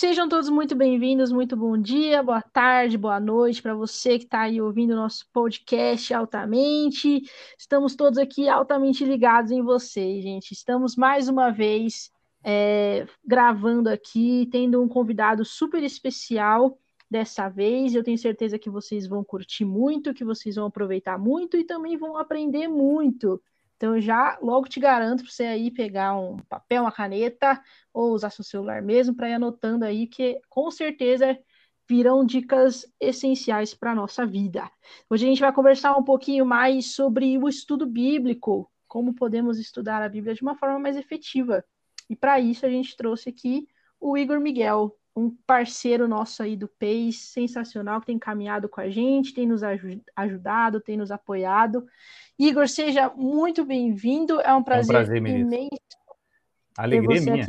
Sejam todos muito bem-vindos, muito bom dia, boa tarde, boa noite para você que está aí ouvindo o nosso podcast altamente. Estamos todos aqui altamente ligados em vocês, gente. Estamos mais uma vez é, gravando aqui, tendo um convidado super especial dessa vez. Eu tenho certeza que vocês vão curtir muito, que vocês vão aproveitar muito e também vão aprender muito. Então, já logo te garanto para você aí pegar um papel, uma caneta, ou usar seu celular mesmo para ir anotando aí, que com certeza virão dicas essenciais para a nossa vida. Hoje a gente vai conversar um pouquinho mais sobre o estudo bíblico, como podemos estudar a Bíblia de uma forma mais efetiva. E para isso a gente trouxe aqui o Igor Miguel, um parceiro nosso aí do PEIS, sensacional, que tem caminhado com a gente, tem nos ajudado, tem nos apoiado. Igor, seja muito bem-vindo, é um prazer, é um prazer imenso Alegria minha.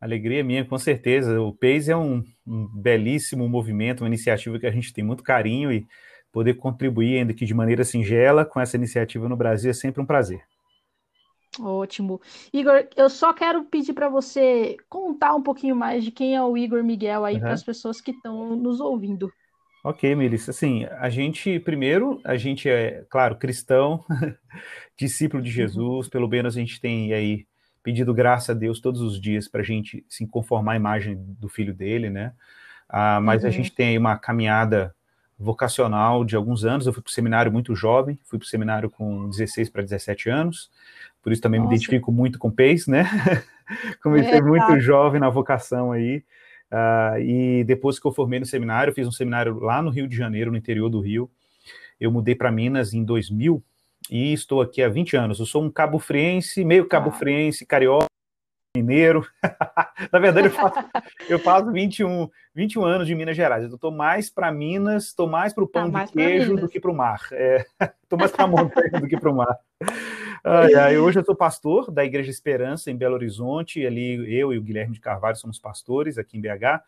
Alegria minha, com certeza. O PEIS é um, um, belíssimo movimento, uma iniciativa que a gente tem muito carinho e poder contribuir, ainda que de maneira singela, com essa iniciativa no Brasil é sempre um prazer. Ótimo. Igor, eu só quero pedir para você contar um pouquinho mais de quem é o Igor Miguel aí uhum. para as pessoas que estão nos ouvindo. Ok, Melissa. Assim, a gente, primeiro, a gente é, claro, cristão, discípulo de uhum. Jesus, pelo menos a gente tem aí pedido graça a Deus todos os dias para a gente se conformar à imagem do filho dele, né? Ah, mas uhum. a gente tem aí uma caminhada vocacional de alguns anos. Eu fui para o seminário muito jovem, fui para o seminário com 16 para 17 anos por isso também Nossa. me identifico muito com o Pace, né? Comecei é, muito tá. jovem na vocação aí. Uh, e depois que eu formei no seminário, fiz um seminário lá no Rio de Janeiro, no interior do Rio. Eu mudei para Minas em 2000 e estou aqui há 20 anos. Eu sou um cabo-friense, meio cabo-friense, carioca, mineiro. Na verdade, eu faço, eu faço 21, 21 anos de Minas Gerais. Eu estou mais para Minas, estou mais para o pão ah, de queijo do que para o mar. Estou é, mais para a montanha do que para o mar. Ai, ai, hoje eu sou pastor da Igreja Esperança em Belo Horizonte. Ali eu e o Guilherme de Carvalho somos pastores aqui em BH.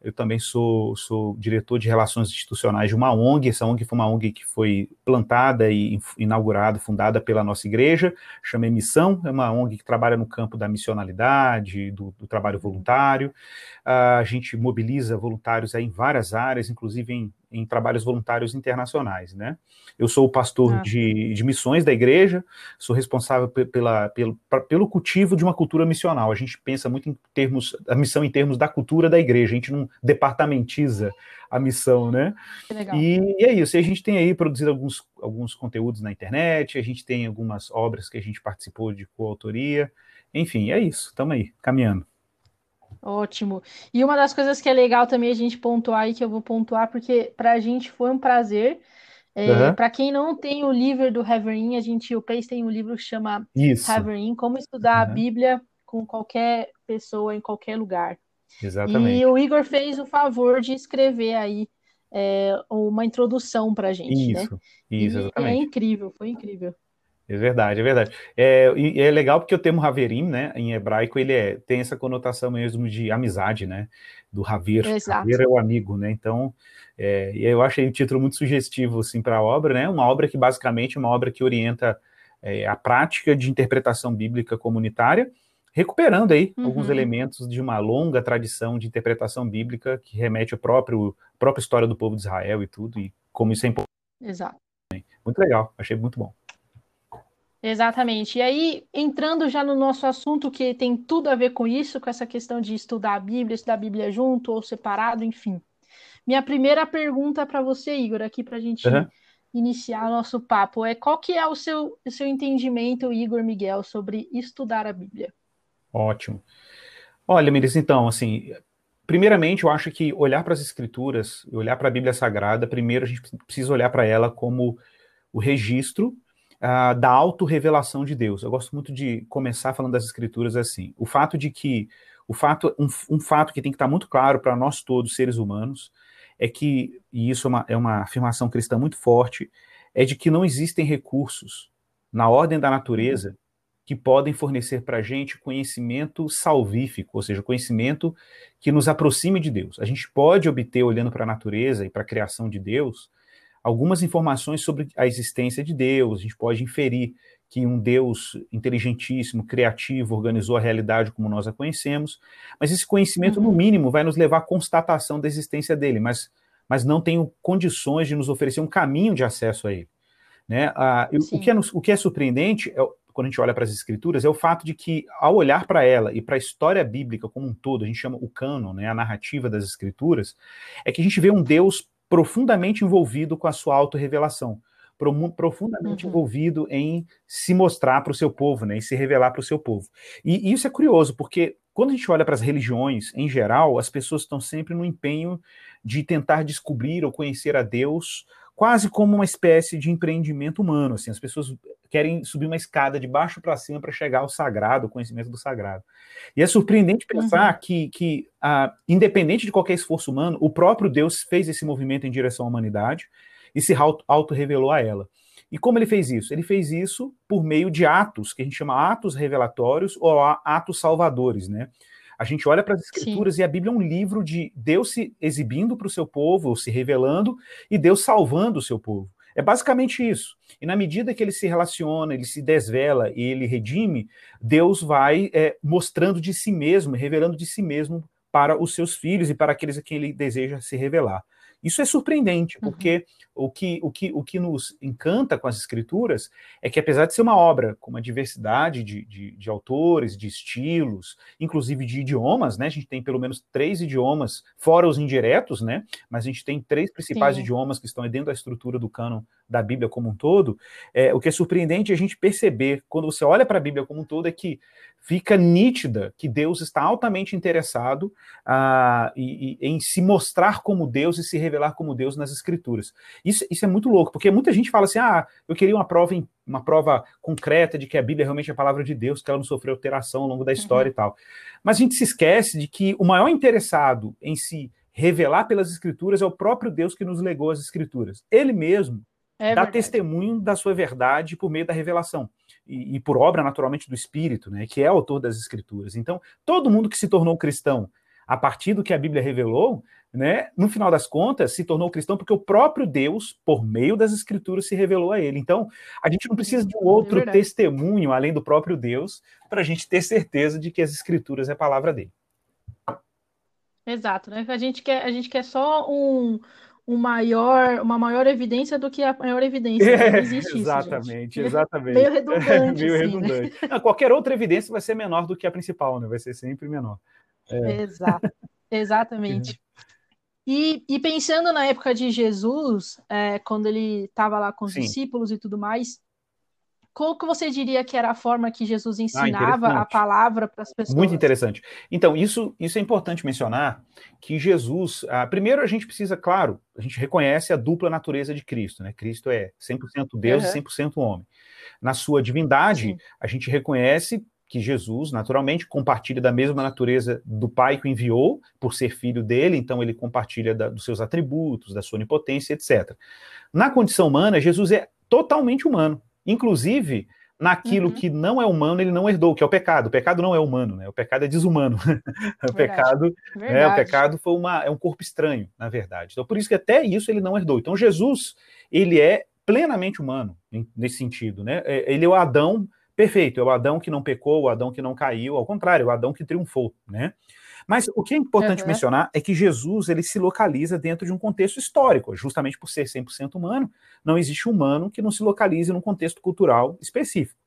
Eu também sou, sou diretor de relações institucionais de uma ONG. Essa ONG foi uma ONG que foi plantada e inaugurada, fundada pela nossa igreja, chama Missão. É uma ONG que trabalha no campo da missionalidade, do, do trabalho voluntário. A gente mobiliza voluntários em várias áreas, inclusive em, em trabalhos voluntários internacionais, né? Eu sou o pastor ah. de, de missões da igreja, sou responsável pela, pelo, pelo cultivo de uma cultura missional. A gente pensa muito em termos, a missão em termos da cultura da igreja, a gente não departamentiza a missão, né? E, e, é isso, e a gente tem aí produzido alguns, alguns conteúdos na internet, a gente tem algumas obras que a gente participou de coautoria, enfim, é isso, estamos aí, caminhando. Ótimo. E uma das coisas que é legal também a gente pontuar aí, que eu vou pontuar, porque para a gente foi um prazer. É, uhum. Para quem não tem o livro do Heverin, a gente, o Pace tem um livro que chama Heverin, Como Estudar uhum. a Bíblia com qualquer pessoa em qualquer lugar. Exatamente. E o Igor fez o favor de escrever aí é, uma introdução para a gente, isso, né? Isso, exatamente. E é incrível, foi incrível. É verdade, é verdade. É, e é legal porque o termo Haverim, né, em hebraico, ele é, tem essa conotação mesmo de amizade, né, do Haver. Haver é o amigo, né, então, é, eu achei o título muito sugestivo, assim, para a obra, né, uma obra que basicamente é uma obra que orienta é, a prática de interpretação bíblica comunitária, recuperando aí uhum. alguns elementos de uma longa tradição de interpretação bíblica que remete à próprio, própria história do povo de Israel e tudo, e como isso é importante. Exato. Muito legal, achei muito bom. Exatamente. E aí, entrando já no nosso assunto, que tem tudo a ver com isso, com essa questão de estudar a Bíblia, estudar a Bíblia junto ou separado, enfim. Minha primeira pergunta para você, Igor, aqui para a gente uhum. iniciar o nosso papo, é qual que é o seu, o seu entendimento, Igor Miguel, sobre estudar a Bíblia? Ótimo. Olha, Miris, então, assim, primeiramente, eu acho que olhar para as Escrituras, olhar para a Bíblia Sagrada, primeiro a gente precisa olhar para ela como o registro uh, da autorrevelação de Deus. Eu gosto muito de começar falando das escrituras assim. O fato de que, o fato, um, um fato que tem que estar muito claro para nós todos, seres humanos, é que, e isso é uma, é uma afirmação cristã muito forte, é de que não existem recursos na ordem da natureza que podem fornecer para a gente conhecimento salvífico, ou seja, conhecimento que nos aproxime de Deus. A gente pode obter, olhando para a natureza e para a criação de Deus, algumas informações sobre a existência de Deus, a gente pode inferir que um Deus inteligentíssimo, criativo, organizou a realidade como nós a conhecemos, mas esse conhecimento, uhum. no mínimo, vai nos levar à constatação da existência dele, mas, mas não tem condições de nos oferecer um caminho de acesso a ele. Né? Ah, o, que é, o que é surpreendente, é, quando a gente olha para as escrituras, é o fato de que, ao olhar para ela e para a história bíblica como um todo, a gente chama o cânon, né, a narrativa das escrituras, é que a gente vê um Deus profundamente envolvido com a sua autorrevelação profundamente uhum. envolvido em se mostrar para o seu povo, né, e se revelar para o seu povo. E, e, isso é curioso, porque quando a gente olha para as religiões em geral, as pessoas estão sempre no empenho de tentar descobrir ou conhecer a Deus quase como uma espécie de empreendimento humano. Assim, as pessoas querem subir uma escada de baixo para cima para chegar ao sagrado, ao conhecimento do sagrado. E é surpreendente pensar uhum. que, que ah, independente de qualquer esforço humano, o próprio Deus fez esse movimento em direção à humanidade e se auto-revelou a ela. E como ele fez isso? Ele fez isso por meio de atos, que a gente chama atos revelatórios ou atos salvadores, né? A gente olha para as escrituras Sim. e a Bíblia é um livro de Deus se exibindo para o seu povo, se revelando, e Deus salvando o seu povo. É basicamente isso. E na medida que ele se relaciona, ele se desvela e ele redime, Deus vai é, mostrando de si mesmo, revelando de si mesmo para os seus filhos e para aqueles a quem ele deseja se revelar. Isso é surpreendente, uhum. porque uhum. o, que, o, que, o que nos encanta com as escrituras é que, apesar de ser uma obra com uma diversidade de, de, de, autores, de estilos, inclusive de idiomas, né? A gente tem pelo menos três idiomas, fora os indiretos, né? Mas a gente tem três principais Sim. idiomas que estão dentro da estrutura do cânon da Bíblia como um todo. É, o que é surpreendente é a gente perceber, quando você olha para a Bíblia como um todo, é que fica nítida que Deus está altamente interessado ah, e, e, em se mostrar como Deus e se revelar como Deus nas Escrituras. Isso, isso é muito louco, porque muita gente fala assim: ah, eu queria uma prova, uma prova concreta de que a Bíblia é realmente é a palavra de Deus, que ela não sofreu alteração ao longo da história uhum. e tal. Mas a gente se esquece de que o maior interessado em se revelar pelas Escrituras é o próprio Deus que nos legou as Escrituras. Ele mesmo é dá testemunho da sua verdade por meio da revelação e, e, por obra naturalmente do Espírito, né, que é autor das Escrituras. Então, todo mundo que se tornou cristão a partir do que a Bíblia revelou, né, no final das contas, se tornou cristão porque o próprio Deus, por meio das Escrituras, se revelou a ele. Então, a gente não precisa de um outro é testemunho além do próprio Deus para a gente ter certeza de que as Escrituras é a palavra dele. Exato, né? A gente quer, a gente quer só um um maior, uma maior evidência do que a maior evidência. É, existe exatamente, isso, exatamente. Meio redundante. meio assim, né? redundante. Né? Não, qualquer outra evidência vai ser menor do que a principal, né? Vai ser sempre menor. É. Exato, exatamente. E, e, pensando na época de Jesus, é, quando ele estava lá com os Sim. discípulos e tudo mais, qual que você diria que era a forma que Jesus ah, ensinava ah, a palavra para as pessoas? Muito interessante. Então, isso, isso é importante mencionar, que Jesus, ah, primeiro a gente precisa, claro, a gente reconhece a dupla natureza de Cristo, né? Cristo é 100% Deus uhum. e 100% homem. Na sua divindade, Sim. a gente reconhece que Jesus, naturalmente, compartilha da mesma natureza do Pai que o enviou, por ser filho dele, então ele compartilha da, dos seus atributos, da sua onipotência, etc. Na condição humana, Jesus é totalmente humano. Inclusive, naquilo uhum. que não é humano, ele não herdou, que é o pecado. O pecado não é humano, né? O pecado é desumano. o pecado, né? o pecado foi uma, é um corpo estranho, na verdade. Então, por isso que até isso ele não herdou. Então, Jesus, ele é plenamente humano nesse sentido, né? É, ele é o Adão perfeito, é o Adão que não pecou, o Adão que não caiu, ao contrário, é o Adão que triunfou, né? Mas o que é importante uhum. mencionar é que Jesus ele se localiza dentro de um contexto histórico, justamente por ser 100% humano, não existe humano que não se localize num contexto cultural específico.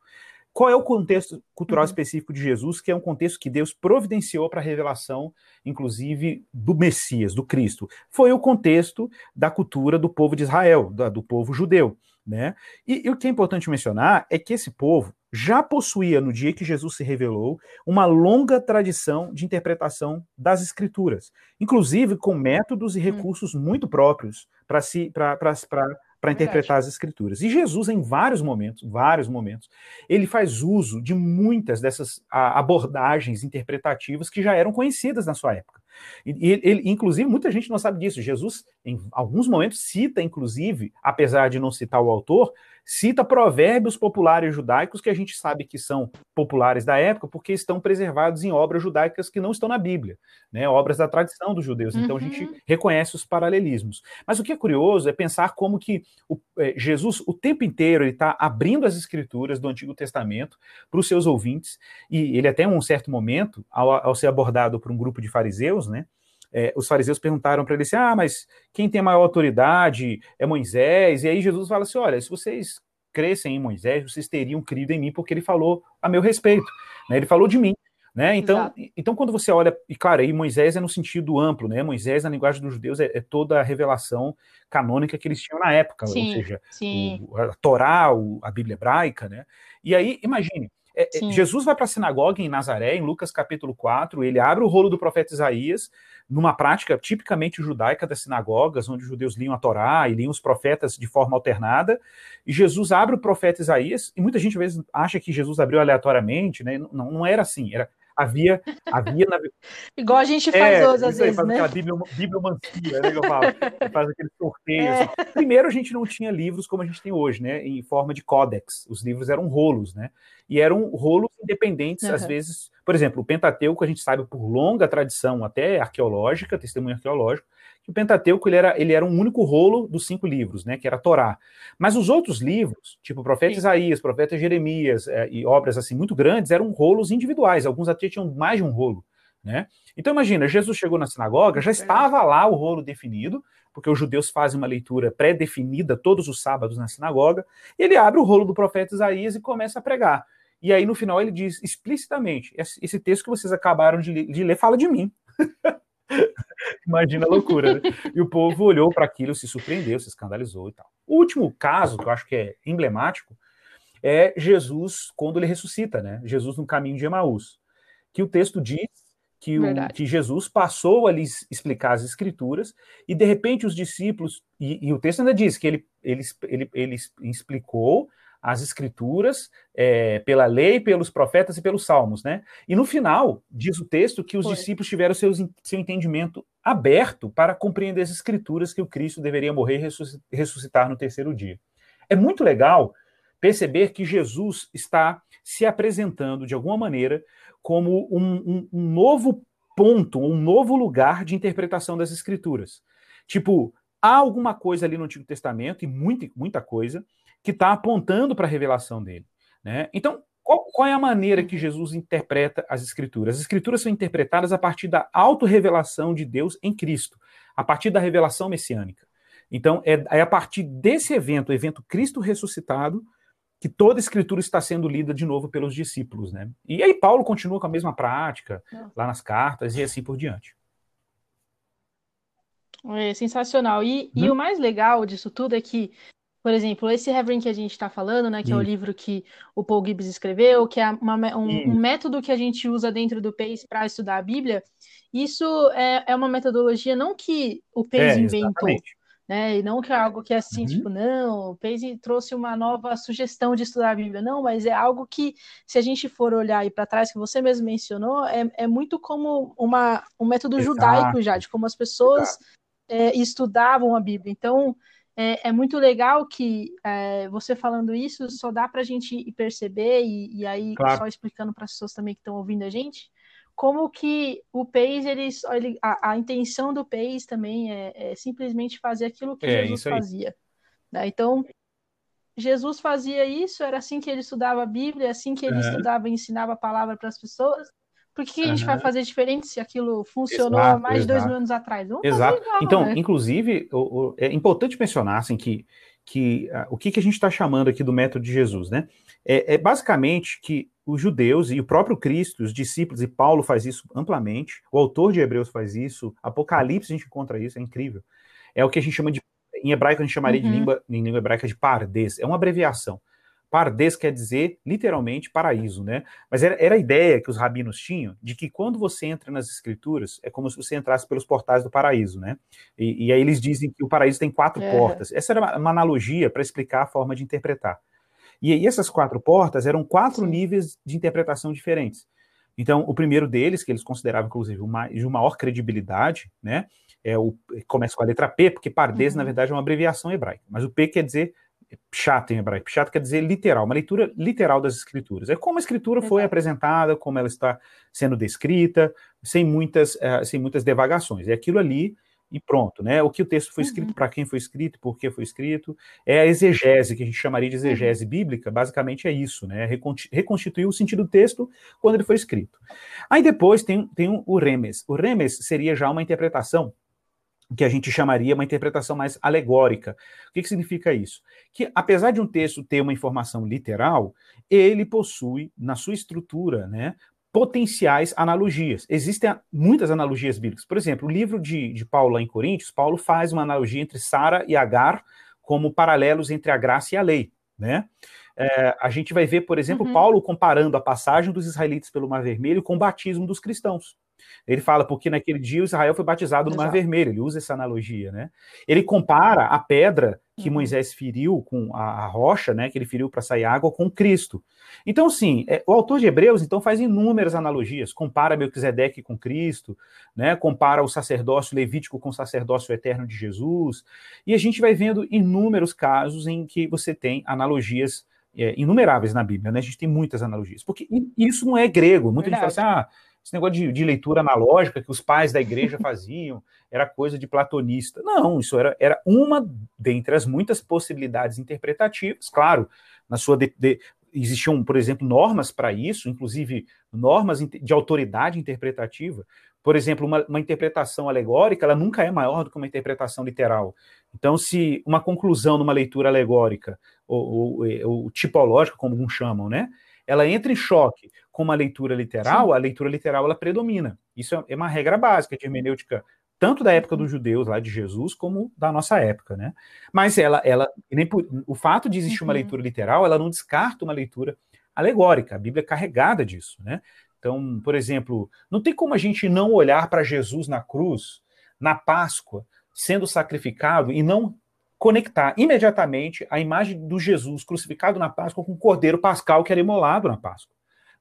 Qual é o contexto cultural uhum. específico de Jesus, que é um contexto que Deus providenciou para a revelação, inclusive, do Messias, do Cristo? Foi o contexto da cultura do povo de Israel, do, do povo judeu. Né? E, e, o que é importante mencionar é que esse povo já possuía, no dia que Jesus se revelou, uma longa tradição de interpretação das escrituras, inclusive com métodos e hum. recursos hum. muito próprios para si, para interpretar as escrituras. E Jesus, em vários momentos, vários momentos, ele faz uso de muitas dessas abordagens interpretativas que já eram conhecidas na sua época. E ele, inclusive, muita gente não sabe disso. Jesus, em alguns momentos, cita, inclusive, apesar de não citar o autor, cita provérbios populares judaicos que a gente sabe que são populares da época porque estão preservados em obras judaicas que não estão na Bíblia, né? Obras da tradição dos judeus. Então uhum. a gente uhum. reconhece os paralelismos. Mas o que é curioso é pensar como que o, é, Jesus, o tempo inteiro, ele está abrindo as escrituras do Antigo Testamento para os seus ouvintes, e ele até em um certo momento, ao, ao ser abordado por um grupo de fariseus, né? é, os fariseus perguntaram para ele assim: ah, mas quem tem maior autoridade é Moisés? E aí Jesus fala assim: olha, se vocês crescem em Moisés, vocês teriam crido em mim porque ele falou a meu respeito, né? Ele falou de mim. Né? Então, então, quando você olha, e claro, aí Moisés é no sentido amplo, né? Moisés, na linguagem dos judeus, é, é toda a revelação canônica que eles tinham na época, sim, ou seja, o, a Torá, o, a Bíblia hebraica, né? E aí, imagine, é, é Jesus vai para a sinagoga em Nazaré, em Lucas capítulo 4, ele abre o rolo do profeta Isaías, numa prática tipicamente judaica das sinagogas, onde os judeus liam a Torá e liam os profetas de forma alternada, e Jesus abre o profeta Isaías, e muita gente às vezes acha que Jesus abriu aleatoriamente, né? Não, não era assim, era havia, havia na... Igual a gente faz é, hoje, às vezes, faz né? Aquela bibliomancia, né, que eu falo, faz aquele sorteio. É. Assim. Primeiro, a gente não tinha livros como a gente tem hoje, né, em forma de códex. Os livros eram rolos, né, e eram rolos independentes, uhum. às vezes, por exemplo, o Pentateuco, a gente sabe por longa tradição, até arqueológica, testemunho arqueológico, que o Pentateuco ele era, ele era um único rolo dos cinco livros, né, que era a Torá. Mas os outros livros, tipo o profeta. Isaías, profeta Jeremias é, e obras assim muito grandes, eram rolos individuais, alguns até tinham mais de um rolo. Né? Então imagina, Jesus chegou na sinagoga, já estava lá o rolo definido, porque os judeus fazem uma leitura pré-definida todos os sábados na sinagoga, e ele abre o rolo do profeta Isaías e começa a pregar. E aí no final ele diz explicitamente: esse texto que vocês acabaram de, de ler fala de mim. Imagina a loucura, né? E o povo olhou para aquilo, se surpreendeu, se escandalizou e tal. O último caso, que eu acho que é emblemático, é Jesus quando ele ressuscita, né? Jesus no caminho de Emaús. Que o texto diz que, o, que Jesus passou a lhes explicar as escrituras e de repente os discípulos, e, e o texto ainda diz que ele, ele, ele, ele explicou as escrituras é, pela lei, pelos profetas e pelos salmos, né? E no final, diz o texto que os Foi. discípulos tiveram seus, seu entendimento aberto para compreender as escrituras que o Cristo deveria morrer e ressuscitar no terceiro dia. É muito legal perceber que Jesus está se apresentando de alguma maneira como um, um, um novo ponto, um novo lugar de interpretação das escrituras. Tipo, há alguma coisa ali no Antigo Testamento, e muita, muita coisa, que está apontando para a revelação dele. Né? Então, qual, qual, é a maneira que Jesus interpreta as Escrituras? As Escrituras são interpretadas a partir da autorrevelação de Deus em Cristo, a partir da revelação messiânica. Então, é, é a partir desse evento, o evento Cristo ressuscitado, que toda a Escritura está sendo lida de novo pelos discípulos. Né? E aí, Paulo continua com a mesma prática, lá nas cartas e assim por diante. É sensacional. E, hum. e o mais legal disso tudo é que por exemplo, esse Reverend que a gente está falando, né, que é o livro que o Paul Gibbs escreveu, que é uma, um, um, método que a gente usa dentro do PACE para estudar a Bíblia, isso é, é uma metodologia não que o PACE é, inventou, né, e não que é algo que é assim, uhum. tipo, não, o PACE trouxe uma nova sugestão de estudar a Bíblia, não, mas é algo que, se a gente for olhar aí para trás, que você mesmo mencionou, é, é muito como uma, um método Exato. judaico já, de como as pessoas é, estudavam a Bíblia. Então, é, é muito legal que é, você falando isso só dá para a gente perceber, e, e aí claro. só explicando para as pessoas também que estão ouvindo a gente, como que o PACE, ele, ele a, a, intenção do PACE também é, é, simplesmente fazer aquilo que é, Jesus fazia. Né? Então, Jesus fazia isso, era assim que ele estudava a Bíblia, assim que ele estudava e ensinava a palavra para as pessoas. Por que, a gente uhum. vai fazer diferente se aquilo funcionou exato, há mais de dois mil anos atrás? Vamos exato. Igual, então, né? inclusive, o, o, é importante mencionar assim, que, que uh, o que, que a gente está chamando aqui do método de Jesus, né? É, é, basicamente que os judeus e o próprio Cristo, os discípulos, e Paulo faz isso amplamente, o autor de Hebreus faz isso, Apocalipse a gente encontra isso, é incrível. É o que a gente chama de, em hebraico a gente chamaria uhum. de língua, em língua hebraica de pardes, é uma abreviação. Pardes quer dizer literalmente paraíso, né? Mas era, era, a ideia que os rabinos tinham de que quando você entra nas escrituras é como se você entrasse pelos portais do paraíso, né? E, e aí eles dizem que o paraíso tem quatro é. portas. Essa era uma, analogia para explicar a forma de interpretar. E, e essas quatro portas eram quatro Sim. níveis de interpretação diferentes. Então, o primeiro deles, que eles consideravam, inclusive, uma, de maior credibilidade, né, é o, começa com a letra P, porque Pardes, uhum. na verdade, é uma abreviação hebraica, mas o P quer dizer chato em hebraico. Chato quer dizer literal, uma leitura literal das escrituras. É como a escritura foi Exato. apresentada, como ela está sendo descrita, sem muitas, uh, sem muitas devagações. É aquilo ali e pronto, né? O que o texto foi escrito, uhum. para quem foi escrito, por que foi escrito, é a exegese, que a gente chamaria de exegese uhum. bíblica, basicamente é isso, né? Reconstituir o sentido do texto quando ele foi escrito. Aí depois tem, tem o remes. O remes seria já uma interpretação que a gente chamaria uma interpretação mais alegórica. O que, que, significa isso? Que, apesar de um texto ter uma informação literal, ele possui, na sua estrutura, né, potenciais analogias. Existem muitas analogias bíblicas. Por exemplo, o livro de, de Paulo lá em Coríntios, Paulo faz uma analogia entre Sara e Agar como paralelos entre a graça e a lei. Né? É, a gente vai ver, por exemplo, uhum. Paulo comparando a passagem dos israelitas pelo Mar Vermelho com o batismo dos cristãos. Ele fala porque naquele dia Israel foi batizado no Mar Vermelho, ele usa essa analogia, né? Ele compara a pedra que uhum. Moisés feriu com a, a, rocha, né, que ele feriu para sair água com Cristo. Então, sim, é, o autor de Hebreus então faz inúmeras analogias, compara Melquisedeque com Cristo, né, compara o sacerdócio levítico com o sacerdócio eterno de Jesus, e a gente vai vendo inúmeros casos em que você tem analogias é, inumeráveis na Bíblia, né? A gente tem muitas analogias, porque isso não é grego. Muita Verdade. gente fala assim, ah, esse negócio de, de, leitura analógica que os pais da igreja faziam era coisa de platonista. Não, isso era, era uma dentre as muitas possibilidades interpretativas. Claro, na sua de, de, existiam, por exemplo, normas para isso, inclusive normas de autoridade interpretativa. Por exemplo, uma, uma, interpretação alegórica, ela nunca é maior do que uma interpretação literal. Então, se uma conclusão numa leitura alegórica, ou, ou, ou tipológica, como alguns chamam, né? Ela entra em choque com uma leitura literal, Sim. a leitura literal ela predomina. Isso é, é uma regra básica de hermenêutica, tanto da época dos judeus, lá de Jesus, como da nossa época, né? Mas ela, ela nem por, o fato de existir uhum. uma leitura literal, ela não descarta uma leitura alegórica. A Bíblia é carregada disso, né? Então, por exemplo, não tem como a gente não olhar para Jesus na cruz, na Páscoa, sendo sacrificado e não conectar imediatamente a imagem do Jesus crucificado na Páscoa com o cordeiro pascal que era imolado na Páscoa.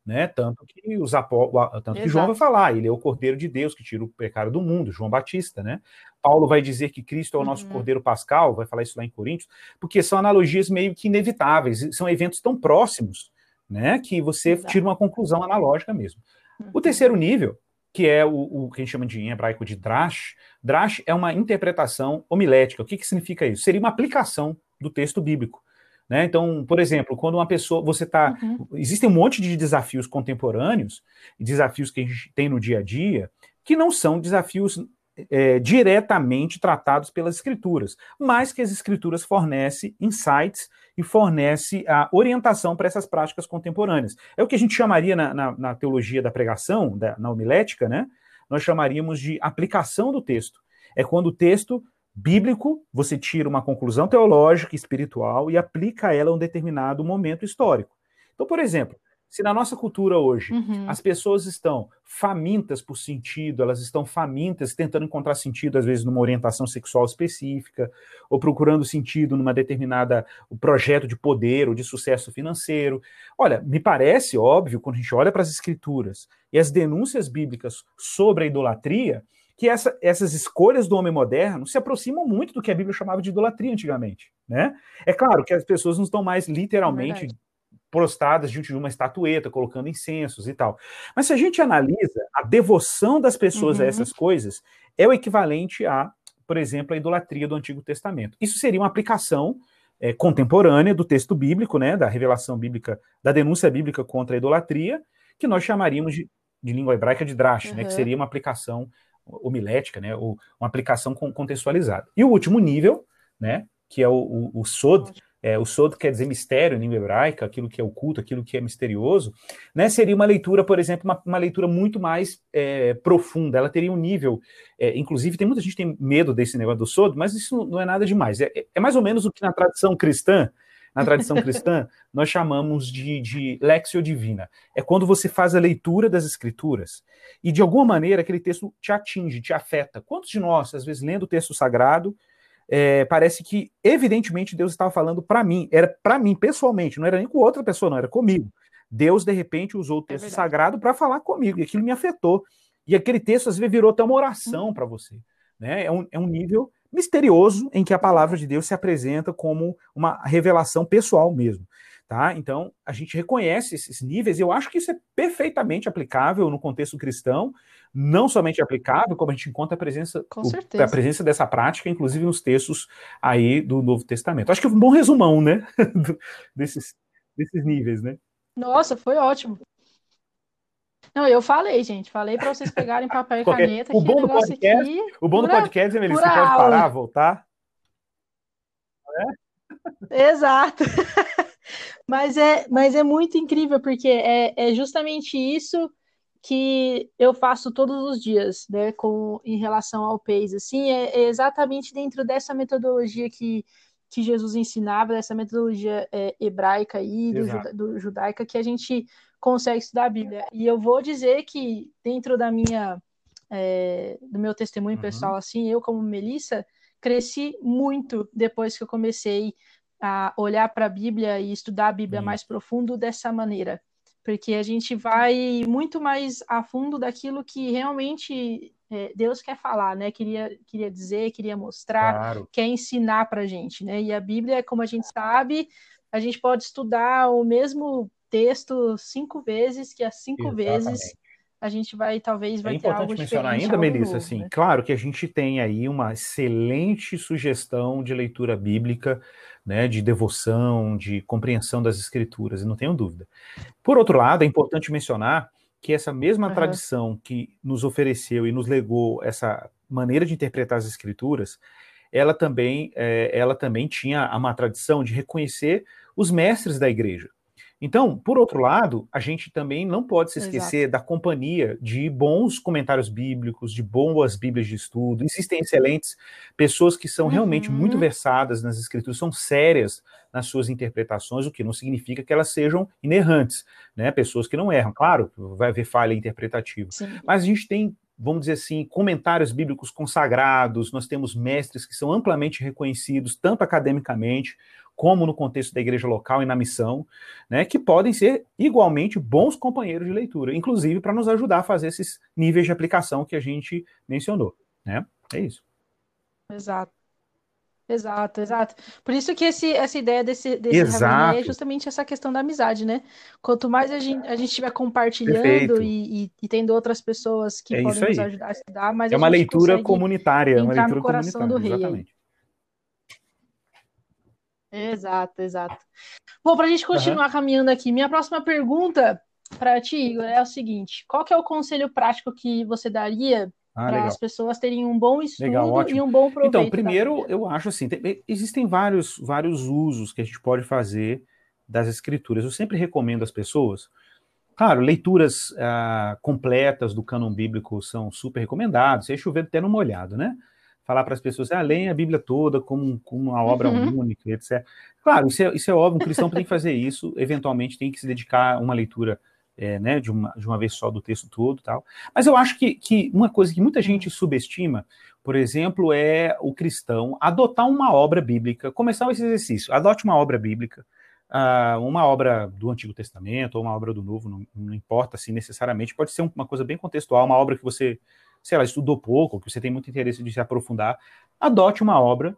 Né? Tanto que os tanto que João vai falar, ele é o cordeiro de Deus que tira o pecado do mundo, João Batista, né? Paulo vai dizer que Cristo é o nosso uhum. cordeiro pascal, vai falar isso lá em Coríntios, porque são analogias meio que inevitáveis, são eventos tão próximos, né, que você Exato. tira uma conclusão analógica mesmo. Uhum. O terceiro nível que é o, o, que a gente chama de em hebraico de drash. Drash é uma interpretação homilética. O que, que significa isso? Seria uma aplicação do texto bíblico. Né? Então, por exemplo, quando uma pessoa, você está, uhum. existem um monte de desafios contemporâneos, desafios que a gente tem no dia a dia, que não são desafios é, diretamente tratados pelas escrituras, mas que as escrituras fornecem insights e fornece a orientação para essas práticas contemporâneas. É o que a gente chamaria na, na, na teologia da pregação, da, na homilética, né? Nós chamaríamos de aplicação do texto. É quando o texto bíblico, você tira uma conclusão teológica, espiritual e aplica ela a um determinado momento histórico. Então, por exemplo, se na nossa cultura hoje uhum. as pessoas estão famintas por sentido, elas estão famintas tentando encontrar sentido, às vezes, numa orientação sexual específica, ou procurando sentido numa determinada projeto de poder ou de sucesso financeiro. Olha, me parece óbvio, quando a gente olha para as escrituras e as denúncias bíblicas sobre a idolatria, que essa, essas escolhas do homem moderno se aproximam muito do que a Bíblia chamava de idolatria antigamente. Né? É claro que as pessoas não estão mais literalmente é prostradas diante de uma estatueta, colocando incensos e tal. Mas se a gente analisa a devoção das pessoas uhum. a essas coisas, é o equivalente a, por exemplo, a idolatria do Antigo Testamento. Isso seria uma aplicação é, contemporânea do texto bíblico, né, da revelação bíblica, da denúncia bíblica contra a idolatria, que nós chamaríamos de, de língua hebraica de drash, uhum. né, que uhum. seria uma aplicação homilética, né, ou uma aplicação contextualizada. E o último nível, né, que é o, o, o sod, é, o sod quer dizer mistério em língua hebraica, aquilo que é oculto, aquilo que é misterioso, né? Seria uma leitura, por exemplo, uma, uma leitura muito mais é, profunda. Ela teria um nível, é, inclusive, tem muita gente que tem medo desse negócio do sod, mas isso não é nada demais. É, é mais ou menos o que na tradição cristã, na tradição cristã, nós chamamos de, de lexio divina. É quando você faz a leitura das escrituras e, de alguma maneira, aquele texto te atinge, te afeta. Quantos de nós, às vezes, lendo o texto sagrado, é, parece que, evidentemente, Deus estava falando para mim, era para mim pessoalmente, não era nem com outra pessoa, não, era comigo. Deus, de repente, usou o é texto é sagrado para falar comigo, e aquilo me afetou. E aquele texto, às vezes, virou até uma oração uhum. para você. Né? É, um, é um nível misterioso em que a palavra de Deus se apresenta como uma revelação pessoal mesmo. Tá? Então, a gente reconhece esses níveis, e eu acho que isso é perfeitamente aplicável no contexto cristão, não somente aplicável, como a gente encontra a presença, o, a presença dessa prática, inclusive nos textos aí do Novo Testamento. Acho que é um bom resumão, né? desses, desses níveis, né? Nossa, foi ótimo. Não, eu falei, gente. Falei para vocês pegarem papel e Qualquer... caneta. O bom do podcast, aqui, o bom do podcast, Melissa, você pode parar, voltar. É? Exato. mas, é, mas é muito incrível, porque é, é justamente isso que eu faço todos os dias, né, com, em relação ao PEIS, assim, é, é exatamente dentro dessa metodologia que, que Jesus ensinava, dessa metodologia é, hebraica aí, do, do, judaica, que a gente consegue estudar a Bíblia. E eu vou dizer que dentro da minha é, do meu testemunho uhum. pessoal, assim, eu como Melissa cresci muito depois que eu comecei a olhar para a Bíblia e estudar a Bíblia uhum. mais profundo dessa maneira, porque a gente vai muito mais a fundo daquilo que realmente é, Deus quer falar, né? Queria, queria dizer, queria mostrar, claro. quer ensinar para a gente, né? E a Bíblia, como a gente sabe, a gente pode estudar o mesmo texto cinco vezes, que as cinco Exatamente. vezes a gente vai, talvez, vai é ter algo mencionar ainda, Melissa, novo, assim, né? claro que a gente tem aí uma excelente sugestão de leitura bíblica, né, de devoção, de compreensão das escrituras, e não tenho dúvida. Por outro lado, é importante mencionar que essa mesma uhum. tradição que nos ofereceu e nos legou essa maneira de interpretar as escrituras, ela também, é, ela também tinha uma tradição de reconhecer os mestres da igreja. Então, por outro lado, a gente também não pode se esquecer Exato. da companhia de bons comentários bíblicos, de boas bíblias de estudo. Existem excelentes pessoas que são uhum. realmente muito uhum. versadas nas escrituras, são sérias nas suas interpretações, o que não significa que elas sejam inerrantes, né? Pessoas que não erram, claro, vai haver falha interpretativa. Sim. Mas a gente tem vamos dizer assim, comentários bíblicos consagrados, nós temos mestres que são amplamente reconhecidos, tanto academicamente como no contexto da igreja local e na missão, né, que podem ser igualmente bons companheiros de leitura, inclusive para nos ajudar a fazer esses níveis de aplicação que a gente mencionou, né? É isso. Exato. Exato, exato. Por isso que esse, essa ideia desse, desse é justamente essa questão da amizade, né? Quanto mais a gente, a gente estiver compartilhando e, e, e, tendo outras pessoas que é podem nos ajudar a estudar, mais é uma leitura comunitária, é uma leitura comunitária. Exatamente. Exato, exato. Bom, para a gente continuar uhum. caminhando aqui, minha próxima pergunta para ti, Igor, é o seguinte: qual que é o conselho prático que você daria ah, para as pessoas terem um bom estudo legal, e um bom proveito? Então, primeiro, eu acho assim, tem, existem vários, vários usos que a gente pode fazer das escrituras. Eu sempre recomendo às pessoas, claro, leituras ah, completas do cânon bíblico são super recomendadas, se chover até no molhado, né? falar para as pessoas, ah, leem a Bíblia toda como, como uma obra uhum. única, etc. Claro, isso é, isso é óbvio, um cristão tem que fazer isso, eventualmente tem que se dedicar a uma leitura é, né, de, uma, de uma vez só do texto todo tal. Mas eu acho que, que uma coisa que muita gente subestima, por exemplo, é o cristão adotar uma obra bíblica, começar esse exercício, adote uma obra bíblica, uh, uma obra do Antigo Testamento ou uma obra do Novo, não, não importa assim necessariamente, pode ser uma coisa bem contextual, uma obra que você sei lá, estudou pouco, que você tem muito interesse de se aprofundar, adote uma obra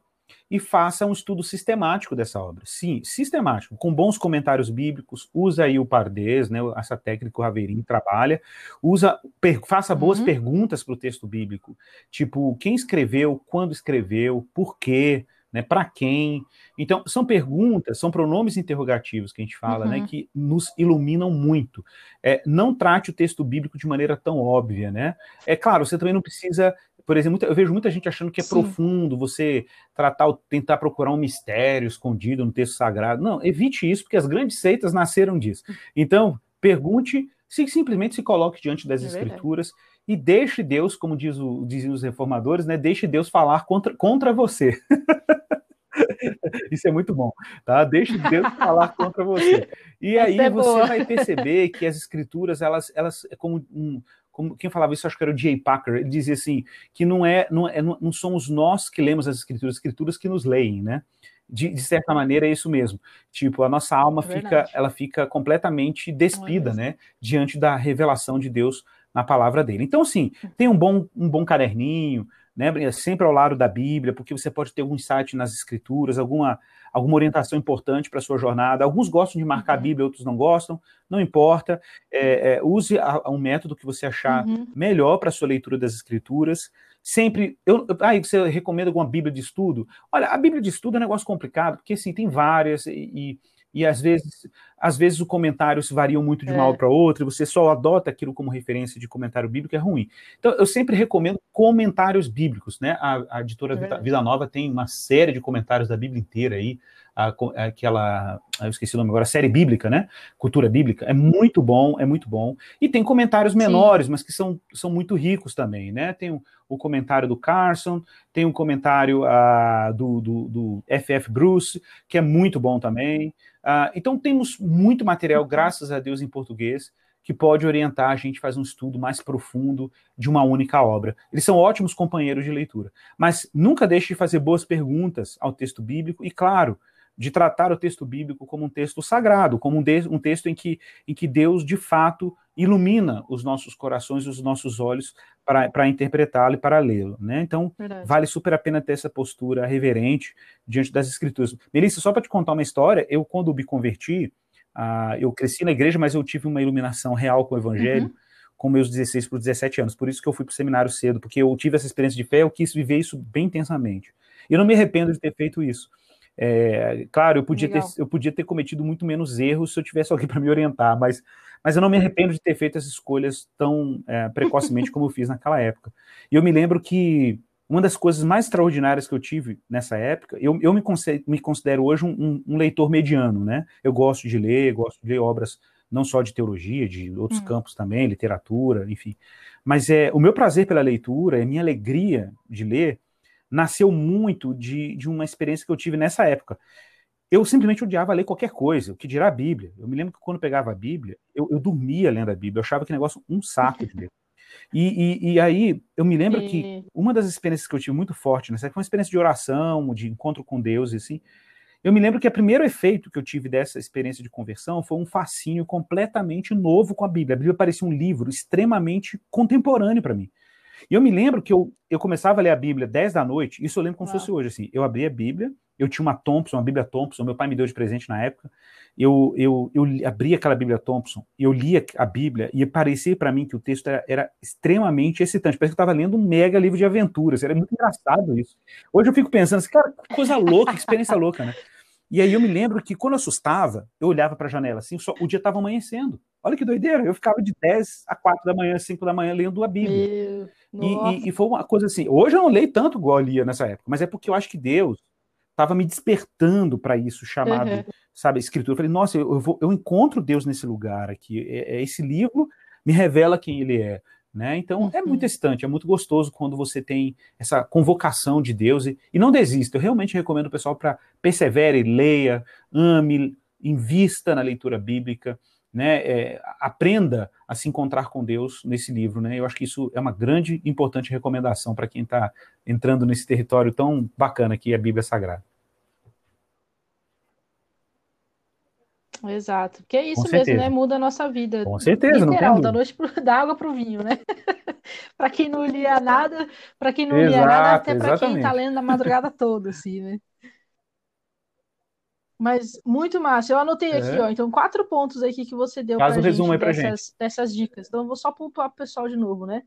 e faça um estudo sistemático dessa obra. Sim, sistemático, com bons comentários bíblicos, usa aí o Pardês, né, essa técnica que o Raverim trabalha, usa, per, faça boas uhum. perguntas para o texto bíblico, tipo, quem escreveu, quando escreveu, por quê, né? Para quem? Então, são perguntas, são pronomes interrogativos que a gente fala, né, uhum. né? Que nos iluminam muito. É, não trate o texto bíblico de maneira tão óbvia, né? É claro, você também não precisa por exemplo, eu vejo muita gente achando que é Sim. profundo você tratar, tentar procurar um mistério escondido no texto sagrado. Não, evite isso, porque as grandes seitas nasceram disso. Então, pergunte, se simplesmente se coloque diante das é escrituras e deixe Deus, como diz o, dizem os reformadores, né? Deixe Deus falar contra, contra você. Isso é muito bom, tá? Deixe Deus falar contra você. E Essa aí é você boa. vai perceber que as escrituras, elas, elas é como um, como quem falava isso, acho que era o Jay Packer, ele dizia assim, que não é, não é, não somos nós que lemos as escrituras, as escrituras que nos leem, né? de, de, certa maneira é isso mesmo. Tipo, a nossa alma é fica, ela fica completamente despida, né, diante da revelação de Deus na palavra dele. Então, assim, tem um bom, um bom caderninho, né, sempre ao lado da Bíblia, porque você pode ter algum insight nas escrituras, alguma, alguma orientação importante para a sua jornada. Alguns gostam de marcar a uhum. Bíblia, outros não gostam, não importa. É, é, use a, um método que você achar uhum. melhor para a sua leitura das escrituras. Sempre. Eu, aí você recomenda alguma Bíblia de estudo? Olha, a Bíblia de estudo é um negócio complicado, porque assim, tem várias, e, e às vezes, às vezes os comentários variam muito de uma é. para outra, e você só adota aquilo como referência de comentário bíblico, é ruim. Então, eu sempre recomendo comentários bíblicos, né? A, a editora é Vida Nova tem uma série de comentários da Bíblia inteira aí, a, aquela, eu esqueci o nome agora, série bíblica, né? Cultura bíblica, é muito bom, é muito bom. E tem comentários menores, Sim. mas que são, são muito ricos também, né? Tem o, o comentário do Carson, tem um comentário uh, do, do, do F.F. Bruce, que é muito bom também. Uh, então temos muito material, graças a Deus, em português, que pode orientar a gente fazer um estudo mais profundo de uma única obra. Eles são ótimos companheiros de leitura. Mas nunca deixe de fazer boas perguntas ao texto bíblico e, claro, de tratar o texto bíblico como um texto sagrado, como um, de, um texto em que, em que Deus, de fato, ilumina os nossos corações e os nossos olhos para interpretá-lo e para lê-lo. Né? Então, Verdade. vale super a pena ter essa postura reverente diante das escrituras. Melissa, só para te contar uma história, eu, quando me converti, uh, eu cresci na igreja, mas eu tive uma iluminação real com o evangelho. Uhum. Com meus 16 para 17 anos, por isso que eu fui para o seminário cedo, porque eu tive essa experiência de fé, eu quis viver isso bem intensamente. E eu não me arrependo de ter feito isso. É, claro, eu podia, ter, eu podia ter cometido muito menos erros se eu tivesse alguém para me orientar, mas mas eu não me arrependo de ter feito essas escolhas tão é, precocemente como eu fiz naquela época. E eu me lembro que uma das coisas mais extraordinárias que eu tive nessa época, eu, eu me, considero, me considero hoje um, um, um, leitor mediano, né? Eu gosto de ler, gosto de ler obras não só de teologia, de outros hum. campos também, literatura, enfim. Mas é o meu prazer pela leitura, a minha alegria de ler, nasceu muito de, de uma experiência que eu tive nessa época eu simplesmente odiava ler qualquer coisa, o que dirá a Bíblia. Eu me lembro que quando pegava a Bíblia, eu, eu dormia lendo a Bíblia, eu achava que negócio um saco de ler. E, e, e, aí, eu me lembro e... que uma das experiências que eu tive muito forte nessa foi uma experiência de oração, de encontro com Deus, e assim. Eu me lembro que o primeiro efeito que eu tive dessa experiência de conversão foi um fascínio completamente novo com a Bíblia. A Bíblia parecia um livro extremamente contemporâneo para mim. E eu me lembro que eu, eu começava a ler a Bíblia 10 da noite, isso eu lembro como se fosse hoje, assim. Eu abria a Bíblia, eu tinha uma Thompson, uma Bíblia Thompson, meu pai me deu de presente na época. Eu, eu, eu abri aquela Bíblia Thompson, eu lia a Bíblia e parecia para mim que o texto era, era extremamente excitante. Parece que eu estava lendo um mega livro de aventuras. Era muito engraçado isso. Hoje eu fico pensando assim, cara, que coisa louca, que experiência louca, né? E aí eu me lembro que quando eu assustava, eu olhava para a janela assim, só, o dia estava amanhecendo. Olha que doideira, eu ficava de 10 a 4 da manhã, 5 da manhã lendo a Bíblia. E, e, e, foi uma coisa assim, hoje eu não leio tanto igual eu lia nessa época, mas é porque eu acho que Deus estava me despertando para isso, chamado, uhum. sabe, escritura. Eu falei, nossa, eu, vou, eu encontro Deus nesse lugar aqui. É, é, esse livro me revela quem ele é. Né? Então uhum. é muito uhum. excitante, é muito gostoso quando você tem essa convocação de Deus e, e não desista. Eu realmente recomendo o pessoal para persevere, leia, ame, invista na leitura bíblica né, é, aprenda a se encontrar com Deus nesse livro. Né? Eu acho que isso é uma grande e importante recomendação para quem está entrando nesse território tão bacana que é a Bíblia Sagrada. Exato, porque é isso com mesmo, certeza. né? Muda a nossa vida. Com certeza, literal, não da noite pro, da água para o vinho, né? para quem não lia nada, para quem não Exato, lia nada, até para quem está lendo a madrugada toda, assim, né? Mas muito massa. Eu anotei é. aqui, ó. Então, quatro pontos aqui que você deu para um resumo aí pra dessas, gente. dessas dicas. Então, eu vou só pontuar pro pessoal de novo, né?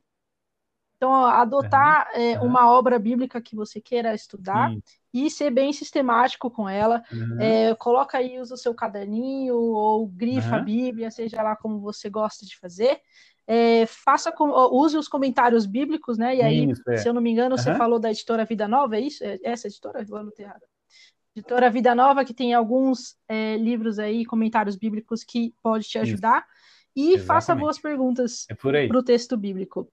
Então, ó, adotar uhum. É, uma obra bíblica que você queira estudar Sim. e ser bem sistemático com ela. Uhum. Coloca aí, usa o seu caderninho ou grifa uhum. a Bíblia, seja lá como você gosta de fazer. É, faça com, use os comentários bíblicos, né? E aí, isso, é. se eu não me engano, você falou da editora Vida Nova, é isso? É essa editora? Eu anotei errado. Editora Vida Nova, que tem alguns é, livros aí, comentários bíblicos que pode te ajudar. Isso. E Exatamente. faça boas perguntas é para o texto bíblico.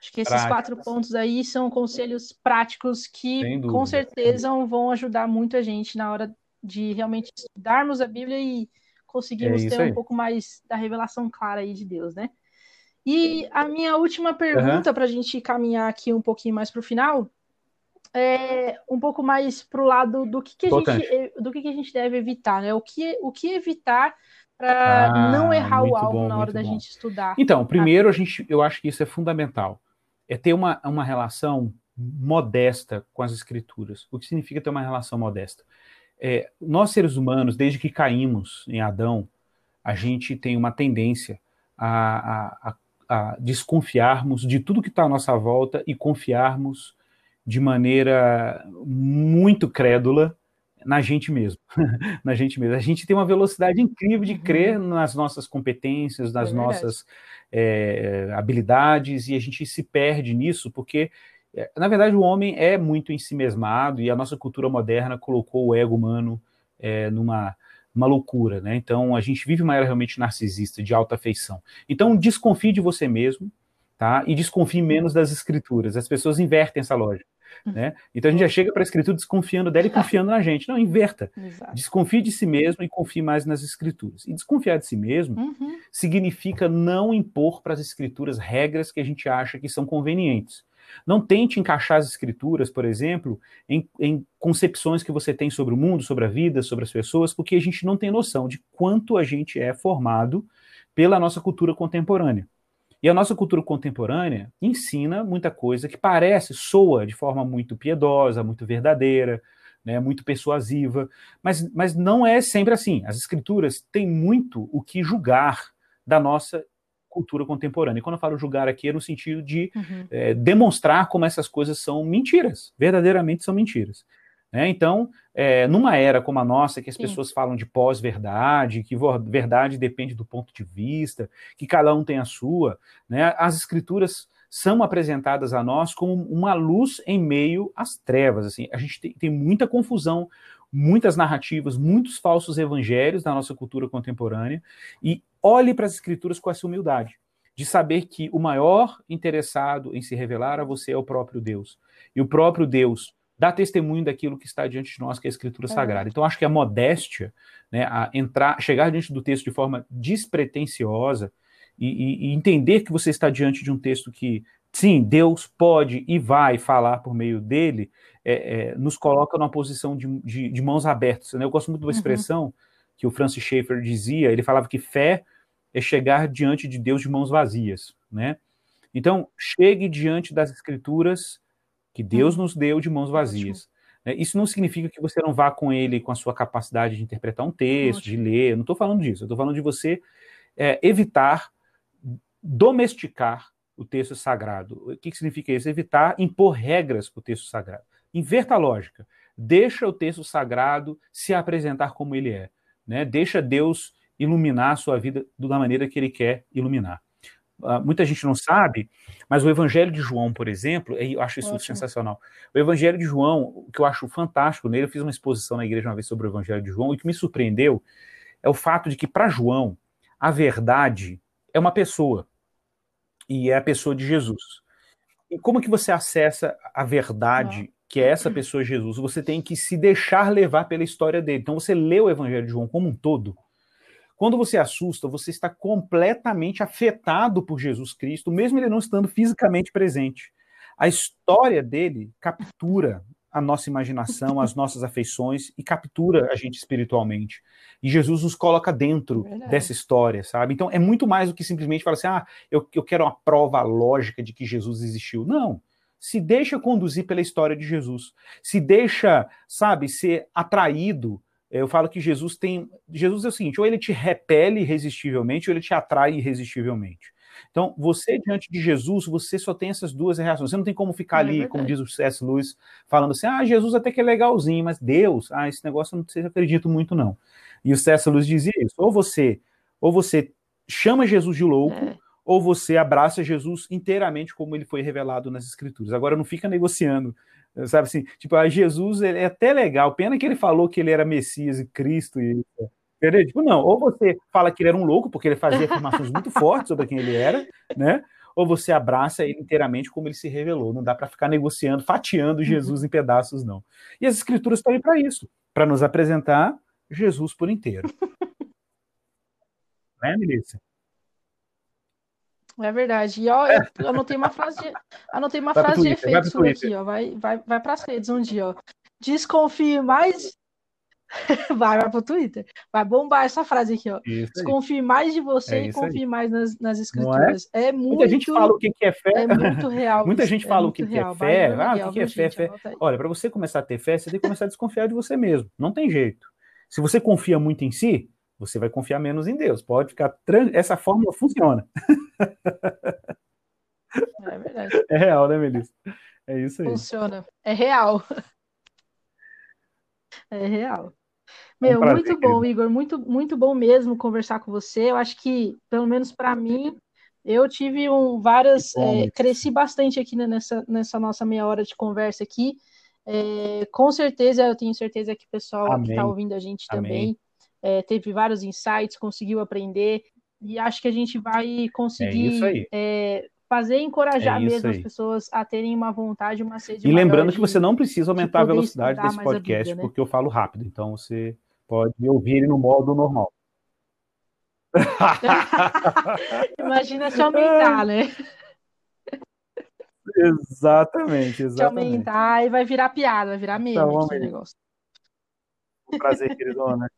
Acho que esses Práticas. quatro pontos aí são conselhos práticos que com certeza vão ajudar muito a gente na hora de realmente estudarmos a Bíblia e conseguirmos é ter aí. um pouco mais da revelação clara aí de Deus, né? E a minha última pergunta uhum. para a gente caminhar aqui um pouquinho mais para o final é, um pouco mais para o lado do que, que a gente, do que, que a gente deve evitar, né? O que, o que evitar para ah, não errar o alvo bom, na hora da bom. gente estudar. Então, primeiro a gente, eu acho que isso é fundamental, é ter uma, uma relação modesta com as escrituras. O que significa ter uma relação modesta? É, nós seres humanos, desde que caímos em Adão, a gente tem uma tendência a, a, a desconfiarmos de tudo que está à nossa volta e confiarmos de maneira muito crédula na gente mesmo, na gente mesmo. A gente tem uma velocidade incrível de crer uhum. nas nossas competências, nas é nossas é, habilidades, e a gente se perde nisso, porque, é, na verdade, o homem é muito ensimesmado, e a nossa cultura moderna colocou o ego humano é, numa, uma loucura, né? Então, a gente vive uma era realmente narcisista, de alta afeição. Então, desconfie de você mesmo, tá? E desconfie menos das escrituras. As pessoas invertem essa lógica. Né? Então a gente já chega para a escritura desconfiando dela e confiando na gente. Não, inverta. Exato. Desconfie de si mesmo e confie mais nas escrituras. E desconfiar de si mesmo uhum. significa não impor para as escrituras regras que a gente acha que são convenientes. Não tente encaixar as escrituras, por exemplo, em, em, concepções que você tem sobre o mundo, sobre a vida, sobre as pessoas, porque a gente não tem noção de quanto a gente é formado pela nossa cultura contemporânea. E a nossa cultura contemporânea ensina muita coisa que parece, soa de forma muito piedosa, muito verdadeira, né, muito persuasiva, mas, mas não é sempre assim. As escrituras têm muito o que julgar da nossa cultura contemporânea. E quando eu falo julgar aqui é no sentido de uhum. é, demonstrar como essas coisas são mentiras, verdadeiramente são mentiras. Né? Então, é, numa era como a nossa, que as Sim. pessoas falam de pós-verdade, que verdade depende do ponto de vista, que cada um tem a sua, né? as escrituras são apresentadas a nós como uma luz em meio às trevas. Assim, a gente tem, tem muita confusão, muitas narrativas, muitos falsos evangelhos da nossa cultura contemporânea, e olhe para as escrituras com essa humildade de saber que o maior interessado em se revelar a você é o próprio Deus. E o próprio Deus dá testemunho daquilo que está diante de nós, que é a Escritura é. Sagrada. Então, acho que a modéstia, né, a entrar, chegar diante do texto de forma despretensiosa e, e, e, entender que você está diante de um texto que, sim, Deus pode e vai falar por meio dele, é, é, nos coloca numa posição de, de, de mãos abertas. Né? Eu gosto muito de uma uhum. expressão uhum. que o Francis Schaeffer dizia, ele falava que fé é chegar diante de Deus de mãos vazias, né? Então, chegue diante das Escrituras que Deus uhum. nos deu de mãos vazias. É, isso não significa que você não vá com ele com a sua capacidade de interpretar um texto, de ler. Eu não estou falando disso. Eu estou falando de você é, evitar domesticar o texto sagrado. O que, que significa isso? Evitar impor regras para o texto sagrado. Inverta a lógica. Deixa o texto sagrado se apresentar como ele é. Né? Deixa Deus iluminar a sua vida da maneira que ele quer iluminar. Uh, muita gente não sabe, mas o Evangelho de João, por exemplo, eu acho isso Ótimo. sensacional. O Evangelho de João, o que eu acho fantástico nele, eu fiz uma exposição na igreja uma vez sobre o Evangelho de João, e o que me surpreendeu é o fato de que, para João, a verdade é uma pessoa, e é a pessoa de Jesus. E como que você acessa a verdade, que é essa pessoa Jesus? Você tem que se deixar levar pela história dele. Então, você lê o Evangelho de João como um todo, quando você assusta, você está completamente afetado por Jesus Cristo, mesmo ele não estando fisicamente presente. A história dele captura a nossa imaginação, as nossas afeições e captura a gente espiritualmente. E Jesus nos coloca dentro Verdade. dessa história, sabe? Então é muito mais do que simplesmente falar assim: ah, eu, eu quero uma prova lógica de que Jesus existiu. Não. Se deixa conduzir pela história de Jesus. Se deixa, sabe, ser atraído eu falo que Jesus tem. Jesus é o seguinte: ou ele te repele irresistivelmente, ou ele te atrai irresistivelmente. Então, você diante de Jesus, você só tem essas duas reações. Você não tem como ficar é ali, como diz o C.S. Lewis, falando assim: ah, Jesus até que é legalzinho, mas Deus, ah, esse negócio eu não sei se acredito muito, não. E o C.S. Lewis dizia isso: ou você, ou você chama Jesus de louco, é. ou você abraça Jesus inteiramente como ele foi revelado nas Escrituras. Agora, não fica negociando Sabe assim, tipo, a Jesus é até legal, pena que ele falou que ele era Messias e Cristo e Entendeu? Tipo, não, ou você fala que ele era um louco, porque ele fazia afirmações muito fortes sobre quem ele era, né? Ou você abraça ele inteiramente como ele se revelou. Não dá para ficar negociando, fatiando Jesus em pedaços, não. E as escrituras estão aí para isso, para nos apresentar Jesus por inteiro. né, Melissa? É verdade. E ó, eu anotei uma frase de, anotei uma frase Twitter, de efeito sua aqui, ó. Vai, vai, vai para as redes um dia, ó. Desconfie mais. vai, vai pro Twitter. Vai bombar essa frase aqui, ó. Desconfie mais de você é e confie aí. mais nas, nas é? escrituras. É? é? muito. Muita gente fala o que é fé. É muito real. Muita gente é fala o que, que é fé. Ah, o que é fé? fé. Olha, para você começar a ter fé, você tem que começar a desconfiar de você mesmo. Não tem jeito. Se você confia muito em si, você vai confiar menos em Deus. Pode ficar. Essa fórmula funciona. É verdade. É real, né, Melissa? É isso aí. Funciona. É real. É real. Meu, um prazer, muito bom, querido. Igor. Muito, muito bom mesmo conversar com você. Eu acho que, pelo menos para mim, eu tive um, várias. É, cresci bastante aqui nessa, nessa nossa meia hora de conversa aqui. É, com certeza, eu tenho certeza que o pessoal tá Amém. que está ouvindo a gente Amém. também é, teve vários insights, conseguiu aprender, e acho que a gente vai conseguir é, fazer encorajar é mesmo aí. as pessoas a terem uma vontade, uma sede. E lembrando que você não precisa aumentar a velocidade desse podcast, vida, né? porque eu falo rápido, então você pode ouvir ele no modo normal. Imagina se aumentar, né? Exatamente, exatamente. Se aumentar e vai virar piada, vai virar meme então, esse negócio. Um prazer, queridona.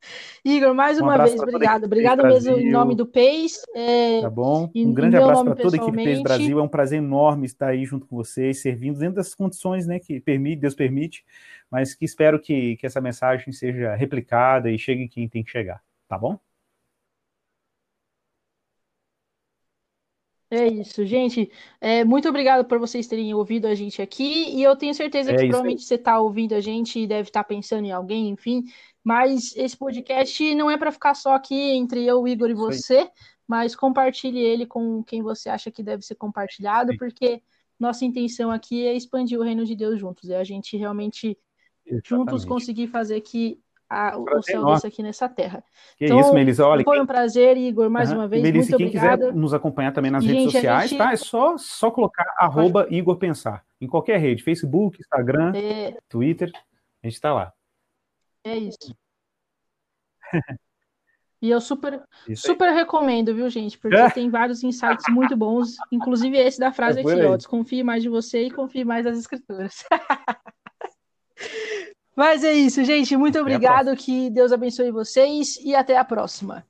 Igor, mais uma um vez, obrigado. Obrigado mesmo em nome do PES. É, tá bom? Um grande abraço para toda a equipe PES Brasil. É um prazer enorme estar aí junto com vocês, servindo dentro das condições né, que permite, Deus permite, mas que espero que, que essa mensagem seja replicada e chegue quem tem que chegar. Tá bom? É isso, gente. É, muito obrigado por vocês terem ouvido a gente aqui. E eu tenho certeza é que provavelmente você está ouvindo a gente e deve estar tá pensando em alguém, enfim. Mas esse podcast não é para ficar só aqui entre eu, Igor e você, mas compartilhe ele com quem você acha que deve ser compartilhado, Sim. porque nossa intenção aqui é expandir o reino de Deus juntos. É a gente realmente Exatamente. juntos conseguir fazer que a, o céu desce aqui nessa terra. Que então, isso, Melissa. Olha, foi um prazer, Igor, mais uhum. uma vez. Melissa, muito quem obrigada. quiser nos acompanhar também nas redes sociais, gente... tá? É só, só colocar arroba Igor Pensar. Em qualquer rede, Facebook, Instagram, é... Twitter, a gente está lá. É isso. E eu super, super recomendo, viu, gente? Porque é. tem vários insights muito bons, inclusive esse da frase é aqui, ó. Desconfie mais de você e confie mais nas escrituras. Mas é isso, gente. Muito até obrigado. Que Deus abençoe vocês e até a próxima.